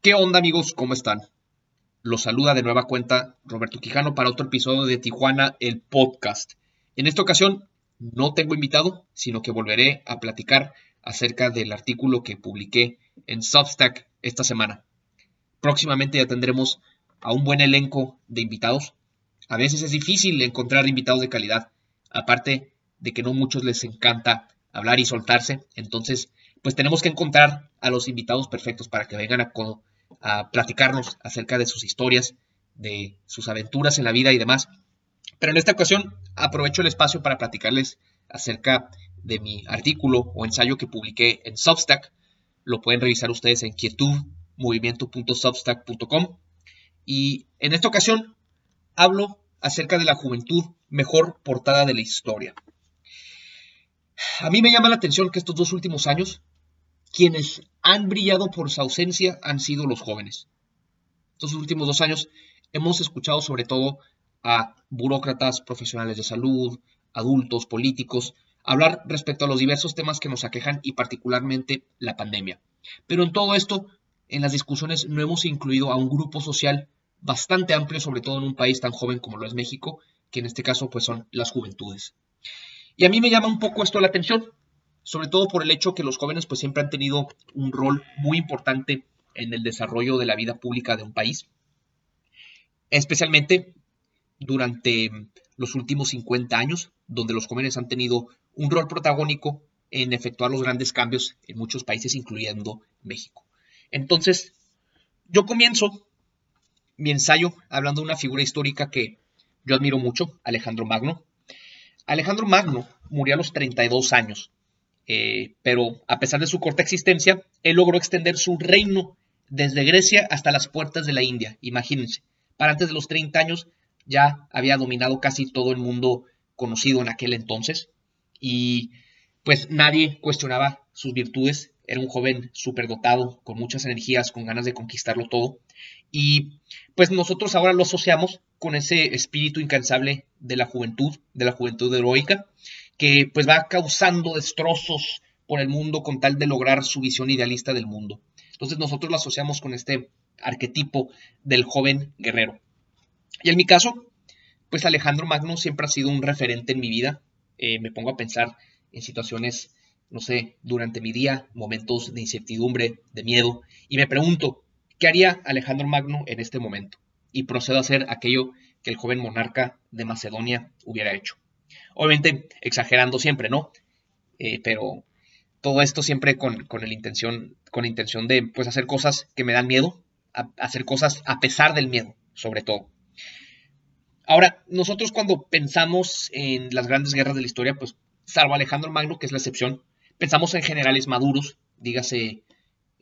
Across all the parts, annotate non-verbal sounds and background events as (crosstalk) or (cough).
¿Qué onda amigos? ¿Cómo están? Los saluda de nueva cuenta Roberto Quijano para otro episodio de Tijuana, el podcast. En esta ocasión no tengo invitado, sino que volveré a platicar acerca del artículo que publiqué en Substack esta semana. Próximamente ya tendremos a un buen elenco de invitados. A veces es difícil encontrar invitados de calidad, aparte de que no muchos les encanta hablar y soltarse, entonces pues tenemos que encontrar a los invitados perfectos para que vengan a, platicarnos acerca de sus historias, de sus aventuras en la vida y demás. Pero en esta ocasión aprovecho el espacio para platicarles acerca de mi artículo o ensayo que publiqué en Substack. Lo pueden revisar ustedes en quietud movimiento.substack.com. Y en esta ocasión hablo acerca de la juventud mejor portada de la historia. A mí me llama la atención que estos dos últimos años, quienes han brillado por su ausencia han sido los jóvenes. Estos últimos dos años hemos escuchado sobre todo a burócratas, profesionales de salud, adultos, políticos, hablar respecto a los diversos temas que nos aquejan y particularmente la pandemia. Pero en todo esto, en las discusiones no hemos incluido a un grupo social bastante amplio, sobre todo en un país tan joven como lo es México, que en este caso pues son las juventudes. Y a mí me llama un poco esto la atención, sobre todo por el hecho que los jóvenes pues siempre han tenido un rol muy importante en el desarrollo de la vida pública de un país, especialmente durante los últimos 50 años, donde los jóvenes han tenido un rol protagónico en efectuar los grandes cambios en muchos países, incluyendo México. Entonces, yo comienzo mi ensayo hablando de una figura histórica que yo admiro mucho, Alejandro Magno, Alejandro Magno murió a los 32 años, eh, pero a pesar de su corta existencia, él logró extender su reino desde Grecia hasta las puertas de la India. Imagínense, para antes de los 30 años ya había dominado casi todo el mundo conocido en aquel entonces y pues nadie cuestionaba sus virtudes. Era un joven superdotado, con muchas energías, con ganas de conquistarlo todo. Y pues nosotros ahora lo asociamos con ese espíritu incansable de la juventud, de la juventud heroica, que pues va causando destrozos por el mundo con tal de lograr su visión idealista del mundo. Entonces nosotros lo asociamos con este arquetipo del joven guerrero. Y en mi caso, pues Alejandro Magno siempre ha sido un referente en mi vida. Eh, me pongo a pensar en situaciones, no sé, durante mi día, momentos de incertidumbre, de miedo, y me pregunto, ¿qué haría Alejandro Magno en este momento? y procedo a hacer aquello que el joven monarca de Macedonia hubiera hecho. Obviamente exagerando siempre, ¿no? Eh, pero todo esto siempre con, con, intención, con la intención de pues, hacer cosas que me dan miedo, hacer cosas a pesar del miedo, sobre todo. Ahora, nosotros cuando pensamos en las grandes guerras de la historia, pues salvo Alejandro Magno, que es la excepción, pensamos en generales maduros, dígase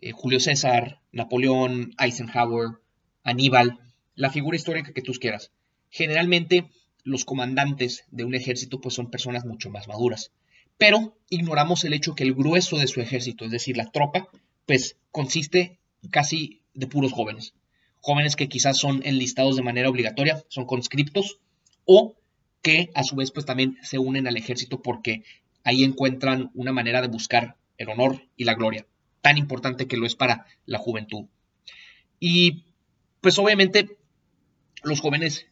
eh, Julio César, Napoleón, Eisenhower, Aníbal, la figura histórica que tú quieras. Generalmente los comandantes de un ejército pues son personas mucho más maduras, pero ignoramos el hecho que el grueso de su ejército, es decir, la tropa, pues consiste casi de puros jóvenes. Jóvenes que quizás son enlistados de manera obligatoria, son conscriptos, o que a su vez pues también se unen al ejército porque ahí encuentran una manera de buscar el honor y la gloria, tan importante que lo es para la juventud. Y pues obviamente los jóvenes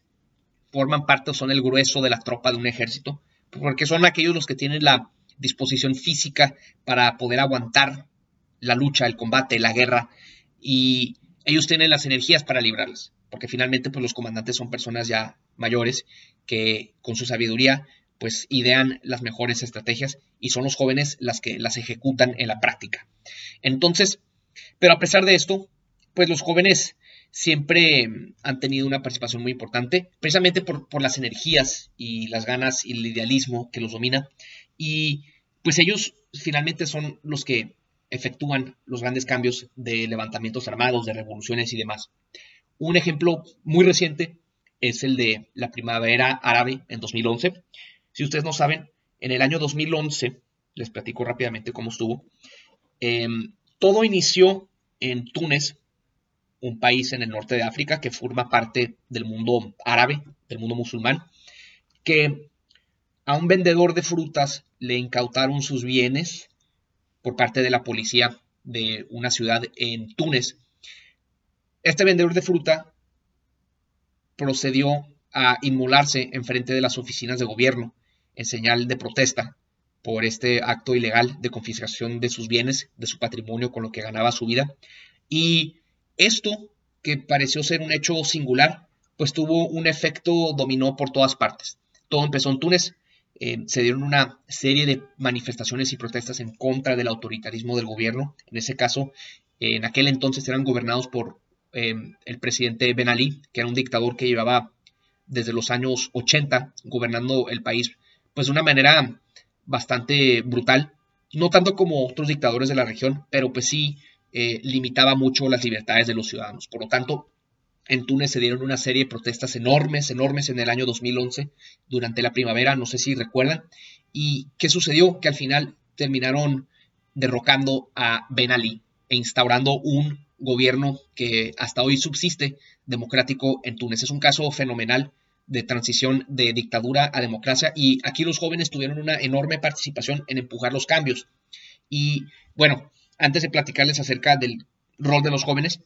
forman parte o son el grueso de la tropa de un ejército, porque son aquellos los que tienen la disposición física para poder aguantar la lucha, el combate, la guerra, y ellos tienen las energías para librarlas, porque finalmente pues los comandantes son personas ya mayores que con su sabiduría pues idean las mejores estrategias y son los jóvenes las que las ejecutan en la práctica. Entonces, pero a pesar de esto, pues los jóvenes siempre han tenido una participación muy importante, precisamente por, las energías y las ganas y el idealismo que los domina. Y pues ellos finalmente son los que efectúan los grandes cambios de levantamientos armados, de revoluciones y demás. Un ejemplo muy reciente es el de la primavera árabe en 2011. Si ustedes no saben, en el año 2011, les platico rápidamente cómo estuvo, em, todo inició en Túnez un país en el norte de África que forma parte del mundo árabe, del mundo musulmán, que a un vendedor de frutas le incautaron sus bienes por parte de la policía de una ciudad en Túnez. este vendedor de fruta procedió a inmolarse en frente de las oficinas de gobierno en señal de protesta por este acto ilegal de confiscación de sus bienes, de su patrimonio con lo que ganaba su vida. Y esto, que pareció ser un hecho singular, pues tuvo un efecto dominó por todas partes. Todo empezó en Túnez, eh, se dieron una serie de manifestaciones y protestas en contra del autoritarismo del gobierno. En ese caso, en aquel entonces eran gobernados por eh, el presidente Ben Ali, que era un dictador que llevaba desde los años 80 gobernando el país, pues de una manera bastante brutal, no tanto como otros dictadores de la región, pero pues sí eh, limitaba mucho las libertades de los ciudadanos. Por lo tanto, en Túnez se dieron una serie de protestas enormes, enormes en el año 2011, durante la primavera, no sé si recuerdan. ¿Y qué sucedió? Que al final terminaron derrocando a Ben Ali e instaurando un gobierno que hasta hoy subsiste democrático en Túnez. Es un caso fenomenal de transición de dictadura a democracia y aquí los jóvenes tuvieron una enorme participación en empujar los cambios. Y bueno, antes de platicarles acerca del rol de los jóvenes,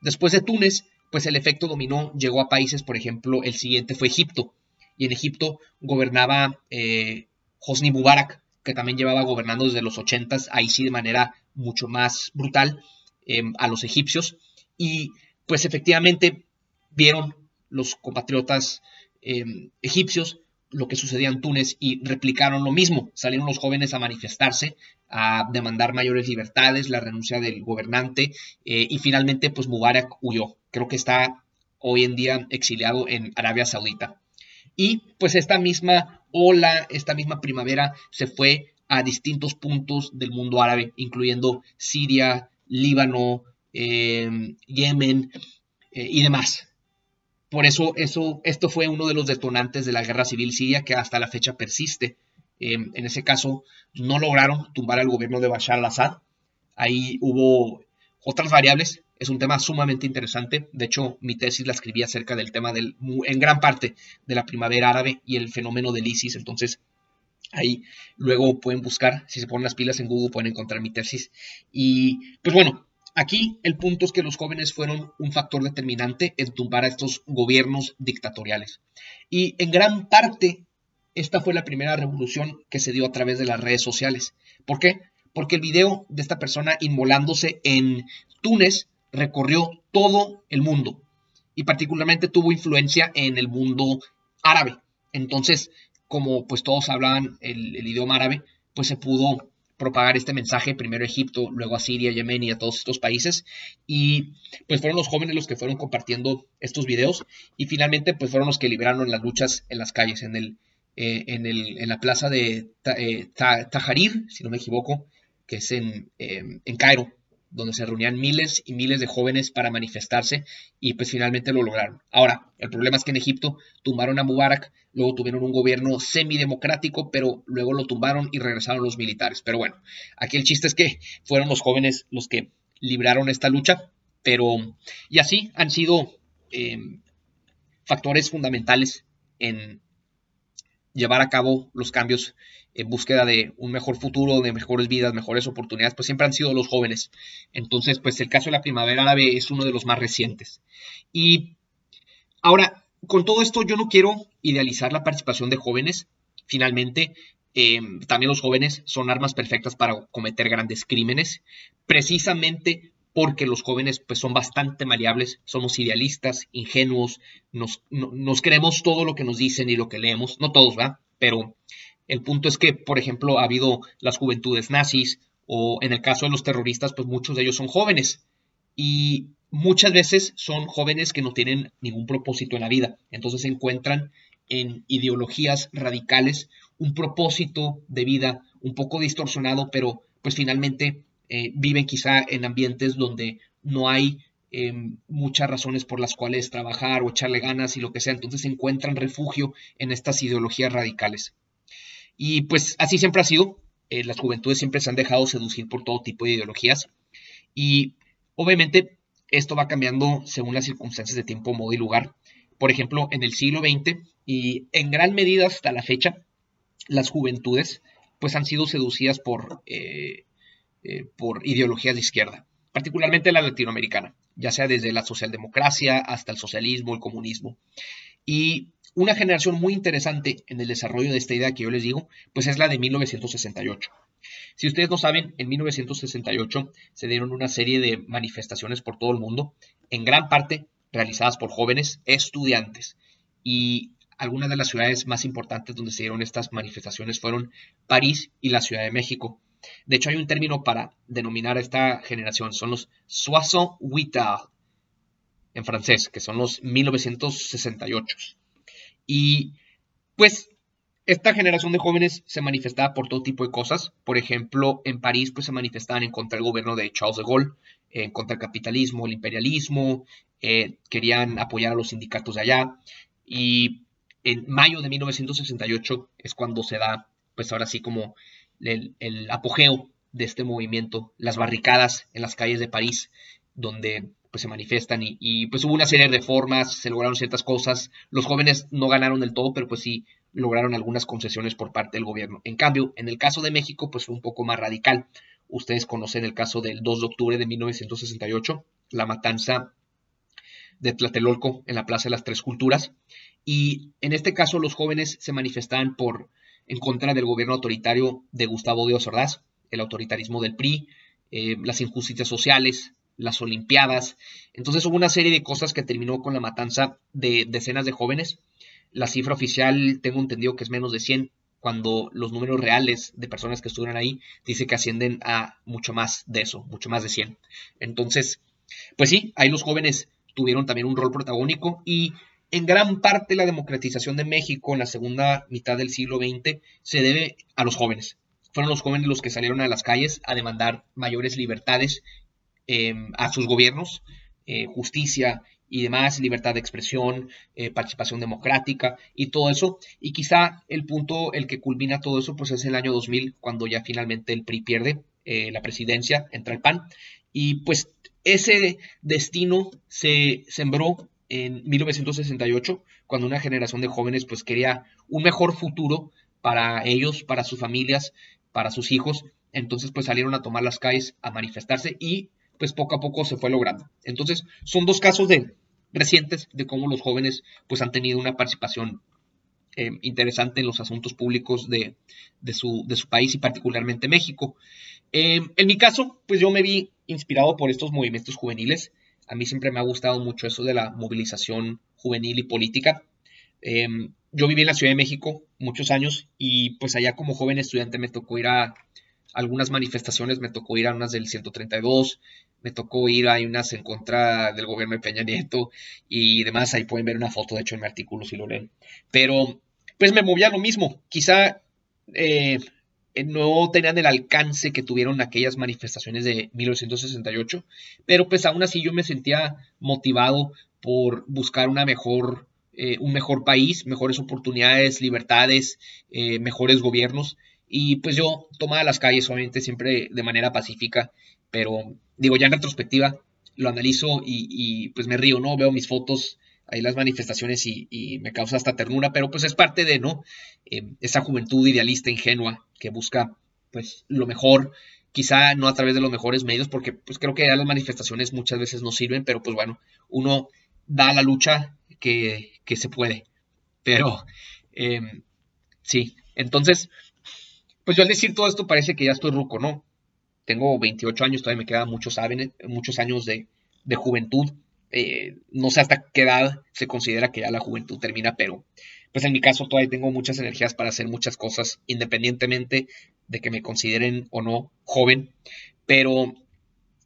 después de Túnez pues el efecto dominó, llegó a países, por ejemplo, el siguiente fue Egipto, y en Egipto gobernaba eh, Hosni Mubarak, que también llevaba gobernando desde los 80, ahí sí de manera mucho más brutal em, a los egipcios, y pues efectivamente vieron los compatriotas em, egipcios lo que sucedía en Túnez y replicaron lo mismo. Salieron los jóvenes a manifestarse, a demandar mayores libertades, la renuncia del gobernante eh, y finalmente pues Mubarak huyó. Creo que está hoy en día exiliado en Arabia Saudita. Y pues esta misma ola, esta misma primavera se fue a distintos puntos del mundo árabe, incluyendo Siria, Líbano, eh, Yemen eh, y demás. Por eso, eso, esto fue uno de los detonantes de la guerra civil siria que hasta la fecha persiste. Em, en ese caso, no lograron tumbar al gobierno de Bashar al-Assad. Ahí hubo otras variables. Es un tema sumamente interesante. De hecho, mi tesis la escribí acerca del tema del, en gran parte de la primavera árabe y el fenómeno del ISIS. Entonces, ahí luego pueden buscar, si se ponen las pilas en Google, pueden encontrar mi tesis. Y pues bueno, Aquí el punto es que los jóvenes fueron un factor determinante en tumbar a estos gobiernos dictatoriales. Y en gran parte, esta fue la primera revolución que se dio a través de las redes sociales. ¿Por qué? Porque el video de esta persona inmolándose en Túnez recorrió todo el mundo y particularmente tuvo influencia en el mundo árabe. Entonces, como pues todos hablaban el, el idioma árabe, pues se pudo propagar este mensaje, primero a Egipto, luego a Siria, Yemen y a todos estos países. Y pues fueron los jóvenes los que fueron compartiendo estos videos y finalmente pues fueron los que libraron las luchas en las calles, en, el, eh, en, el, en la plaza de eh, si no me equivoco, que es en, eh, en Cairo donde se reunían miles y miles de jóvenes para manifestarse y pues finalmente lo lograron. Ahora, el problema es que en Egipto tumbaron a Mubarak, luego tuvieron un gobierno semidemocrático, pero luego lo tumbaron y regresaron los militares. Pero bueno, aquí el chiste es que fueron los jóvenes los que libraron esta lucha, pero y así han sido eh, factores fundamentales en llevar a cabo los cambios en búsqueda de un mejor futuro, de mejores vidas, mejores oportunidades, pues siempre han sido los jóvenes. Entonces, pues el caso de la primavera árabe es uno de los más recientes. Y ahora, con todo esto, yo no quiero idealizar la participación de jóvenes. Finalmente, em, también los jóvenes son armas perfectas para cometer grandes crímenes, precisamente porque los jóvenes pues, son bastante maleables, somos idealistas, ingenuos, nos, nos creemos todo lo que nos dicen y lo que leemos, no todos, ¿va? Pero el punto es que, por ejemplo, ha habido las juventudes nazis o en el caso de los terroristas, pues muchos de ellos son jóvenes y muchas veces son jóvenes que no tienen ningún propósito en la vida. Entonces se encuentran en ideologías radicales, un propósito de vida un poco distorsionado, pero pues finalmente eh, viven quizá en ambientes donde no hay em, muchas razones por las cuales trabajar o echarle ganas y lo que sea. Entonces encuentran refugio en estas ideologías radicales. Y pues así siempre ha sido. Eh, las juventudes siempre se han dejado seducir por todo tipo de ideologías. Y obviamente esto va cambiando según las circunstancias de tiempo, modo y lugar. Por ejemplo, en el siglo XX y en gran medida hasta la fecha, las juventudes pues han sido seducidas por, eh, eh, por ideologías de izquierda. particularmente la latinoamericana, ya sea desde la socialdemocracia hasta el socialismo, el comunismo. Y una generación muy interesante en el desarrollo de esta idea que yo les digo, pues es la de 1968. Si ustedes no saben, en 1968 se dieron una serie de manifestaciones por todo el mundo, en gran parte realizadas por jóvenes estudiantes. Y algunas de las ciudades más importantes donde se dieron estas manifestaciones fueron París y la Ciudad de México. De hecho, hay un término para denominar a esta generación, son los soixante en francés, que son los 1968. Y pues esta generación de jóvenes se manifestaba por todo tipo de cosas. Por ejemplo, en París pues se manifestaban en contra del gobierno de Charles de Gaulle, en contra del capitalismo, el imperialismo, eh, querían apoyar a los sindicatos de allá. Y en mayo de 1968 es cuando se da, pues ahora sí como el, apogeo de este movimiento, las barricadas en las calles de París, donde pues se manifiestan y, y, pues hubo una serie de reformas, se lograron ciertas cosas, los jóvenes no ganaron del todo, pero pues sí lograron algunas concesiones por parte del gobierno. En cambio, en el caso de México, pues fue un poco más radical. Ustedes conocen el caso del 2 de octubre de 1968, la matanza de Tlatelolco en la Plaza de las Tres Culturas. Y en este caso los jóvenes se manifestaban por en contra del gobierno autoritario de Gustavo Díaz Ordaz, el autoritarismo del PRI, eh, las injusticias sociales, las Olimpiadas. Entonces hubo una serie de cosas que terminó con la matanza de decenas de jóvenes la cifra oficial tengo entendido que es menos de 100, cuando los números reales de personas que estuvieron ahí dice que ascienden a mucho más de eso, mucho más de 100. Entonces, pues sí, ahí los jóvenes tuvieron también un rol protagónico y en gran parte la democratización de México en la segunda mitad del siglo XX se debe a los jóvenes. Fueron los jóvenes los que salieron a las calles a demandar mayores libertades eh, a sus gobiernos, eh, justicia y demás, libertad de expresión, eh, participación democrática y todo eso. Y quizá el punto, el que culmina todo eso, pues es el año 2000, cuando ya finalmente el PRI pierde eh, la presidencia, entra el PAN. Y pues ese destino se sembró en 1968, cuando una generación de jóvenes pues quería un mejor futuro para ellos, para sus familias, para sus hijos. Entonces pues salieron a tomar las calles, a manifestarse y pues poco a poco se fue logrando. Entonces son dos casos de, recientes de cómo los jóvenes pues han tenido una participación eh, interesante en los asuntos públicos de, su, de, su, país y particularmente México. Eh, en mi caso, pues yo me vi inspirado por estos movimientos juveniles. A mí siempre me ha gustado mucho eso de la movilización juvenil y política. Eh, yo viví en la Ciudad de México muchos años y pues allá como joven estudiante me tocó ir a algunas manifestaciones, me tocó ir a unas del 132, me tocó ir a unas en contra del gobierno de Peña Nieto y demás, ahí pueden ver una foto, de hecho, en mi artículo si lo leen. Pero, pues me movía lo mismo, quizá eh, no tenían el alcance que tuvieron aquellas manifestaciones de 1968, pero pues aún así yo me sentía motivado por buscar una mejor, eh, un mejor país, mejores oportunidades, libertades, eh, mejores gobiernos. Y pues yo tomaba las calles, obviamente, siempre de manera pacífica, pero digo, ya en retrospectiva lo analizo y, pues me río, ¿no? Veo mis fotos, ahí las manifestaciones y, me causa hasta ternura, pero pues es parte de, ¿no? Eh, esa juventud idealista, ingenua, que busca pues lo mejor, quizá no a través de los mejores medios, porque pues creo que ya las manifestaciones muchas veces no sirven, pero pues bueno, uno da la lucha que, que se puede. Pero em, sí, entonces pues yo al decir todo esto parece que ya estoy ruco, ¿no? Tengo 28 años, todavía me quedan muchos, muchos años de, juventud. Eh, no sé hasta qué edad se considera que ya la juventud termina, pero pues en mi caso todavía tengo muchas energías para hacer muchas cosas, independientemente de que me consideren o no joven. Pero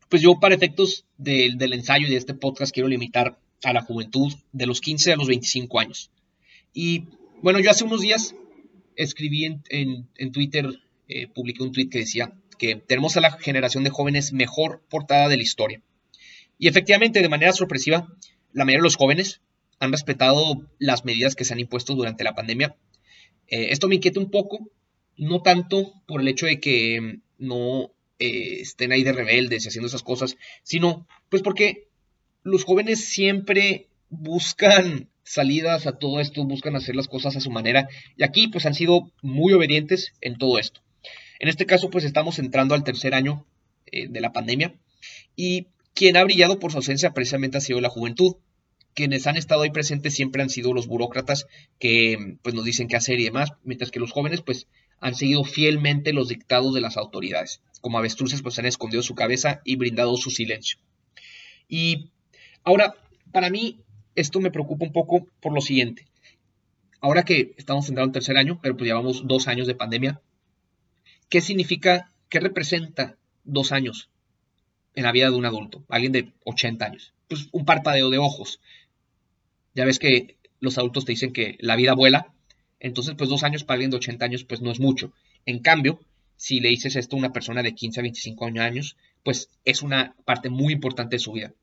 pues yo para efectos del ensayo de este podcast quiero limitar a la juventud de los 15 a los 25 años. Y bueno, yo hace unos días escribí en, Twitter, eh, publiqué un tweet que decía que tenemos a la generación de jóvenes mejor portada de la historia. Y efectivamente, de manera sorpresiva, la mayoría de los jóvenes han respetado las medidas que se han impuesto durante la pandemia. Eh, esto me inquieta un poco, no tanto por el hecho de que no eh, estén ahí de rebeldes y haciendo esas cosas, sino pues porque los jóvenes siempre buscan salidas a todo esto, buscan hacer las cosas a su manera y aquí pues han sido muy obedientes en todo esto. En este caso pues estamos entrando al tercer año eh, de la pandemia Y quien ha brillado por su ausencia precisamente ha sido la juventud. Quienes han estado ahí presentes siempre han sido los burócratas que pues, nos dicen qué hacer y demás, mientras que los jóvenes pues han seguido fielmente los dictados de las autoridades. Como avestruces pues han escondido su cabeza y brindado su silencio. Y ahora, para mí, esto me preocupa un poco por lo siguiente. Ahora que estamos entrando en tercer año, pero pues llevamos dos años de pandemia, ¿qué significa, qué representa dos años en la vida de un adulto, alguien de 80 años? Pues un parpadeo de ojos. Ya ves que los adultos te dicen que la vida vuela, entonces pues dos años para alguien de 80 años pues no es mucho. En cambio, si le dices esto a una persona de 15 a 25 años, pues es una parte muy importante de su vida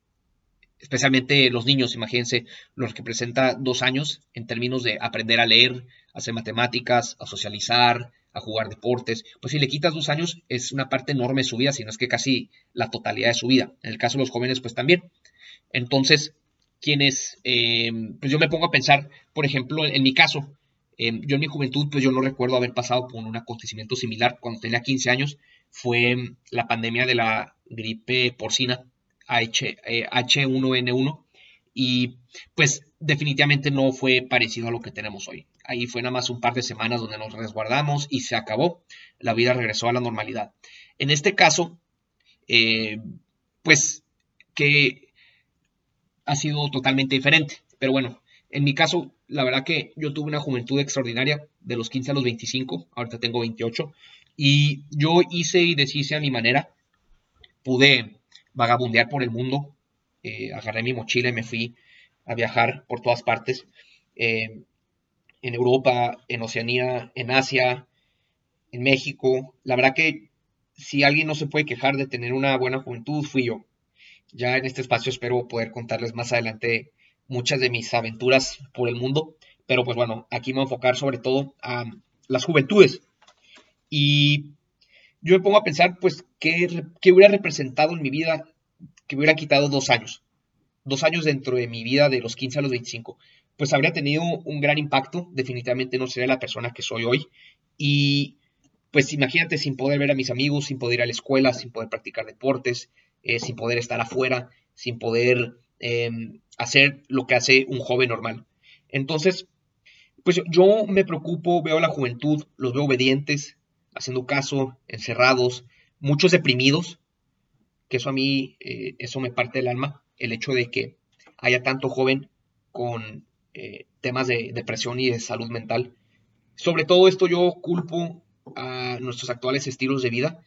especialmente los niños, imagínense, los que presenta dos años en términos de aprender a leer, hacer matemáticas, a socializar, a jugar deportes, pues si le quitas dos años es una parte enorme de su vida, si no es que casi la totalidad de su vida. En el caso de los jóvenes, pues también. Entonces, quienes, eh, pues yo me pongo a pensar, por ejemplo, en, mi caso, eh, yo en mi juventud, pues yo no recuerdo haber pasado por un acontecimiento similar. Cuando tenía 15 años, fue la pandemia de la gripe porcina H, 1 n 1 y pues definitivamente no fue parecido a lo que tenemos hoy. Ahí fue nada más un par de semanas donde nos resguardamos y se acabó. La vida regresó a la normalidad. En este caso, eh, pues que ha sido totalmente diferente. Pero bueno, en mi caso, la verdad que yo tuve una juventud extraordinaria de los 15 a los 25, ahorita tengo 28, y yo hice y deshice a mi manera. Pude vagabundear por el mundo. Eh, agarré mi mochila y me fui a viajar por todas partes. Eh, en Europa, en Oceanía, en Asia, en México. La verdad que si alguien no se puede quejar de tener una buena juventud, fui yo. Ya en este espacio espero poder contarles más adelante muchas de mis aventuras por el mundo. Pero pues bueno, aquí me voy a enfocar sobre todo a las juventudes. Y yo me pongo a pensar, pues, ¿qué, hubiera representado en mi vida que me hubiera quitado dos años? Dos años dentro de mi vida de los 15 a los 25. Pues habría tenido un gran impacto, definitivamente no sería la persona que soy hoy. Y pues imagínate sin poder ver a mis amigos, sin poder ir a la escuela, sin poder practicar deportes, eh, sin poder estar afuera, sin poder em, hacer lo que hace un joven normal. Entonces, pues yo me preocupo, veo a la juventud, los veo obedientes, haciendo caso, encerrados, muchos deprimidos, que eso a mí, eh, eso me parte del alma, el hecho de que haya tanto joven con eh, temas de depresión y de salud mental. Sobre todo esto yo culpo a nuestros actuales estilos de vida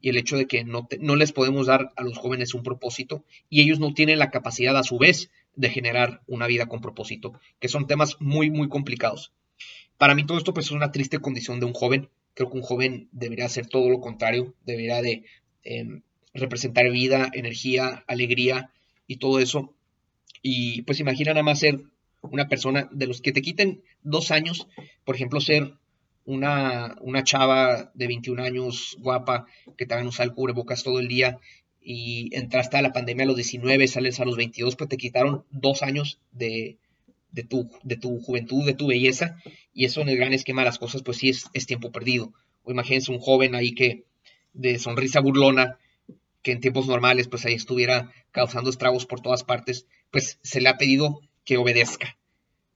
y el hecho de que no, no les podemos dar a los jóvenes un propósito y ellos no tienen la capacidad a su vez de generar una vida con propósito, que son temas muy, muy complicados. Para mí todo esto pues es una triste condición de un joven Creo que un joven debería hacer todo lo contrario, debería de em, representar vida, energía, alegría y todo eso. Y pues imagina nada más ser una persona de los que te quiten dos años, por ejemplo, ser una, una chava de 21 años guapa que te hagan usar el cubrebocas todo el día y entraste a la pandemia a los 19, sales a los 22, pues te quitaron dos años de, de tu, de tu juventud, de tu belleza, y eso en el gran esquema de las cosas, pues sí es, tiempo perdido. O imagínense un joven ahí que de sonrisa burlona, que en tiempos normales pues ahí estuviera causando estragos por todas partes, pues se le ha pedido que obedezca,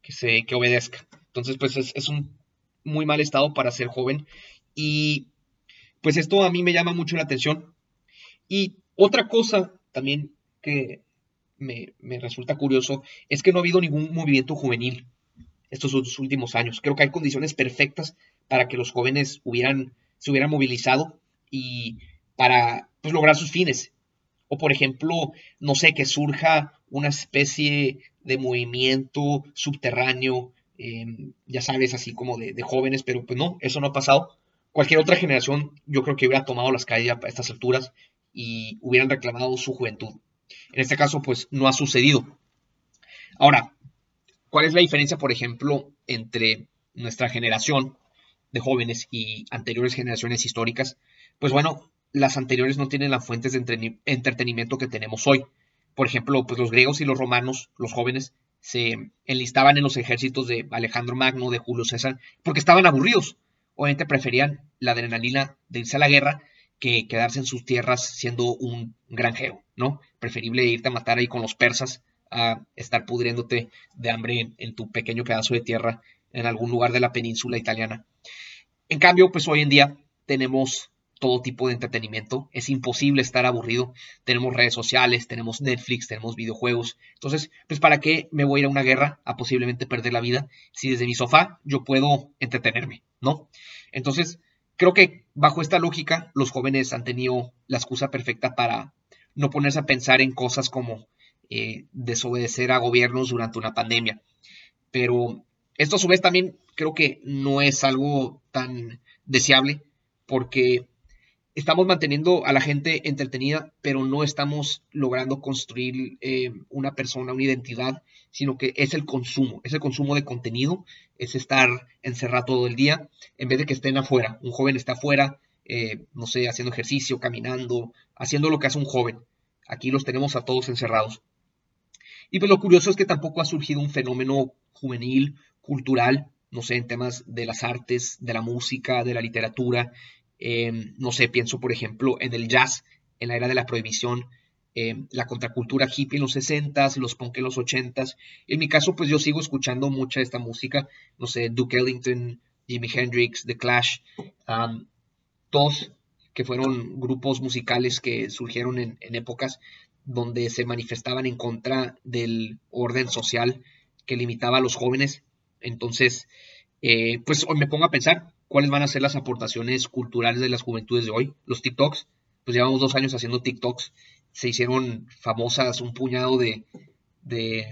que se que obedezca. Entonces pues es, un muy mal estado para ser joven y pues esto a mí me llama mucho la atención. Y otra cosa también que me, resulta curioso es que no ha habido ningún movimiento juvenil estos últimos años. Creo que hay condiciones perfectas para que los jóvenes hubieran, se hubieran movilizado y para pues, lograr sus fines. O por ejemplo, no sé, que surja una especie de movimiento subterráneo, em, ya sabes, así como de, de, jóvenes, pero pues no, eso no ha pasado. Cualquier otra generación yo creo que hubiera tomado las calles a estas alturas y hubieran reclamado su juventud. En este caso, pues no ha sucedido. Ahora, ¿cuál es la diferencia, por ejemplo, entre nuestra generación de jóvenes y anteriores generaciones históricas? Pues bueno, las anteriores no tienen las fuentes de entretenimiento que tenemos hoy. Por ejemplo, pues los griegos y los romanos, los jóvenes, se enlistaban en los ejércitos de Alejandro Magno, de Julio César, porque estaban aburridos. Obviamente preferían la adrenalina de irse a la guerra que quedarse en sus tierras siendo un granjero, ¿no? Preferible irte a matar ahí con los persas a estar pudriéndote de hambre en tu pequeño pedazo de tierra en algún lugar de la península italiana. En cambio, pues hoy en día tenemos todo tipo de entretenimiento. Es imposible estar aburrido. Tenemos redes sociales, tenemos Netflix, tenemos videojuegos. Entonces, pues ¿para qué me voy a ir a una guerra a posiblemente perder la vida si desde mi sofá yo puedo entretenerme, ¿no? Entonces, creo que bajo esta lógica, los jóvenes han tenido la excusa perfecta para no ponerse a pensar en cosas como eh, desobedecer a gobiernos durante una pandemia. Pero esto a su vez también creo que no es algo tan deseable porque estamos manteniendo a la gente entretenida, pero no estamos logrando construir eh, una persona, una identidad, sino que es el consumo, es el consumo de contenido, es estar encerrado todo el día, en vez de que estén afuera. Un joven está afuera, eh, no sé, haciendo ejercicio, caminando, haciendo lo que hace un joven. Aquí los tenemos a todos encerrados. Y pues lo curioso es que tampoco ha surgido un fenómeno juvenil, cultural, no sé, en temas de las artes, de la música, de la literatura. Em, no sé, pienso por ejemplo en el jazz, en la era de la prohibición, em, la contracultura hippie en los 60s, los punk en los 80s. En mi caso, pues yo sigo escuchando mucha esta música, no sé, Duke Ellington, Jimi Hendrix, The Clash, todos que fueron grupos musicales que surgieron en, épocas donde se manifestaban en contra del orden social que limitaba a los jóvenes. Entonces, eh, pues me pongo a pensar cuáles van a ser las aportaciones culturales de las juventudes de hoy. Los TikToks, pues llevamos dos años haciendo TikToks, se hicieron famosas un puñado de,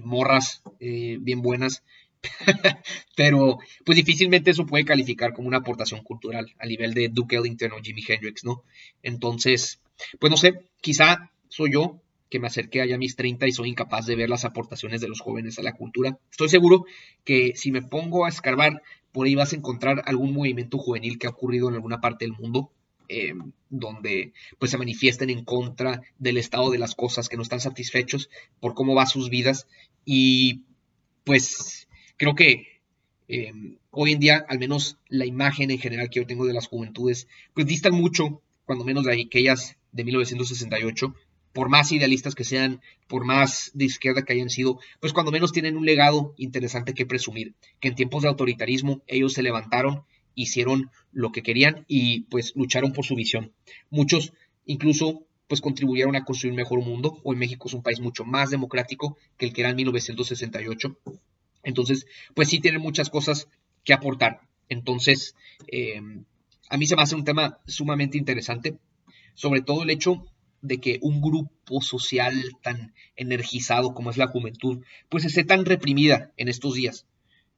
morras eh, bien buenas, (laughs) pero pues difícilmente eso puede calificar como una aportación cultural a nivel de Duke Ellington o Jimi Hendrix, ¿no? Entonces, pues no sé, quizá soy yo que me acerqué allá a mis 30 y soy incapaz de ver las aportaciones de los jóvenes a la cultura. Estoy seguro que si me pongo a escarbar, por ahí vas a encontrar algún movimiento juvenil que ha ocurrido en alguna parte del mundo, eh, donde pues se manifiesten en contra del estado de las cosas, que no están satisfechos por cómo va sus vidas. Y pues creo que eh, hoy en día, al menos la imagen en general que yo tengo de las juventudes, pues distan mucho, cuando menos de aquellas de 1968, por más idealistas que sean, por más de izquierda que hayan sido, pues cuando menos tienen un legado interesante que presumir, que en tiempos de autoritarismo ellos se levantaron, hicieron lo que querían y pues lucharon por su visión. Muchos incluso pues contribuyeron a construir un mejor mundo. Hoy México es un país mucho más democrático que el que era en 1968. Entonces, pues sí tienen muchas cosas que aportar. Entonces, eh, a mí se me hace un tema sumamente interesante, sobre todo el hecho de que un grupo social tan energizado como es la juventud, pues esté tan reprimida en estos días,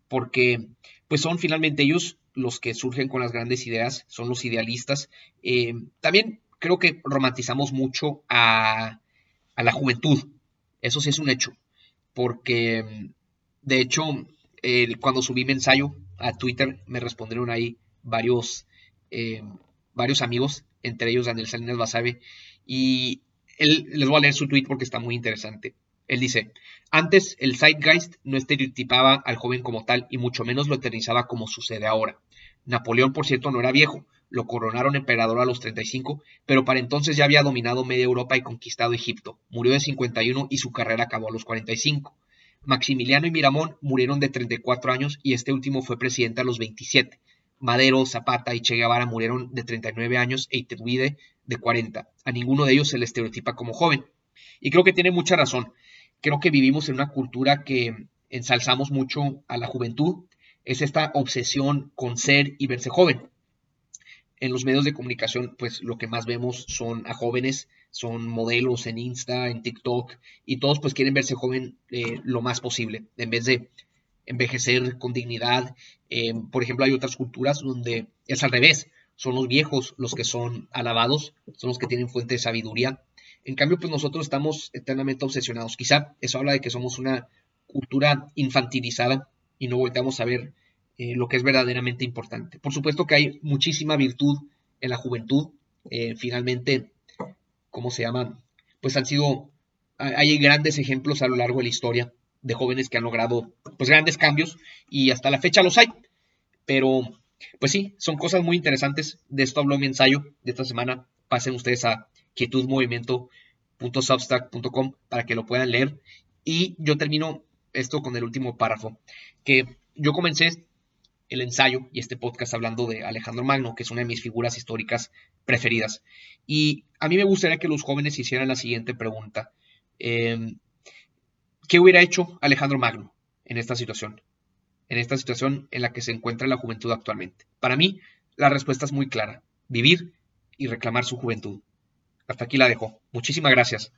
porque pues son finalmente ellos los que surgen con las grandes ideas, son los idealistas. Eh, también creo que romantizamos mucho a, la juventud, eso sí es un hecho, porque de hecho cuando subí mi ensayo a Twitter me respondieron ahí varios, eh, varios amigos, entre ellos Daniel Salinas Basabe, y él, les voy a leer su tweet porque está muy interesante. Él dice, antes el Zeitgeist no estereotipaba al joven como tal y mucho menos lo eternizaba como sucede ahora. Napoleón, por cierto, no era viejo, lo coronaron emperador a los 35, pero para entonces ya había dominado media Europa y conquistado Egipto. Murió de 51 y su carrera acabó a los 45. Maximiliano y Miramón murieron de 34 años y este último fue presidente a los 27. Madero, Zapata y Che Guevara murieron de 39 años e Iturbide de 40. A ninguno de ellos se le estereotipa como joven. Y creo que tiene mucha razón. Creo que vivimos en una cultura que ensalzamos mucho a la juventud. Es esta obsesión con ser y verse joven. En los medios de comunicación, pues lo que más vemos son a jóvenes, son modelos en Insta, en TikTok, y todos pues quieren verse joven eh, lo más posible, en vez de envejecer con dignidad. Eh, por ejemplo, hay otras culturas donde es al revés son los viejos los que son alabados, son los que tienen fuente de sabiduría. En cambio, pues nosotros estamos eternamente obsesionados. Quizá eso habla de que somos una cultura infantilizada y no volteamos a ver eh, lo que es verdaderamente importante. Por supuesto que hay muchísima virtud en la juventud. Eh, finalmente, ¿cómo se llama? Pues han sido, hay grandes ejemplos a lo largo de la historia de jóvenes que han logrado pues grandes cambios y hasta la fecha los hay. Pero pues sí, son cosas muy interesantes. De esto habló mi ensayo de esta semana pasen ustedes a quietudmovimiento.substack.com para que lo puedan leer. Y yo termino esto con el último párrafo, que yo comencé el ensayo y este podcast hablando de Alejandro Magno, que es una de mis figuras históricas preferidas. Y a mí me gustaría que los jóvenes hicieran la siguiente pregunta. Em, ¿Qué hubiera hecho Alejandro Magno en esta situación? En esta situación en la que se encuentra la juventud actualmente. Para mí, la respuesta es muy clara. Vivir y reclamar su juventud. Hasta aquí la dejo. Muchísimas gracias.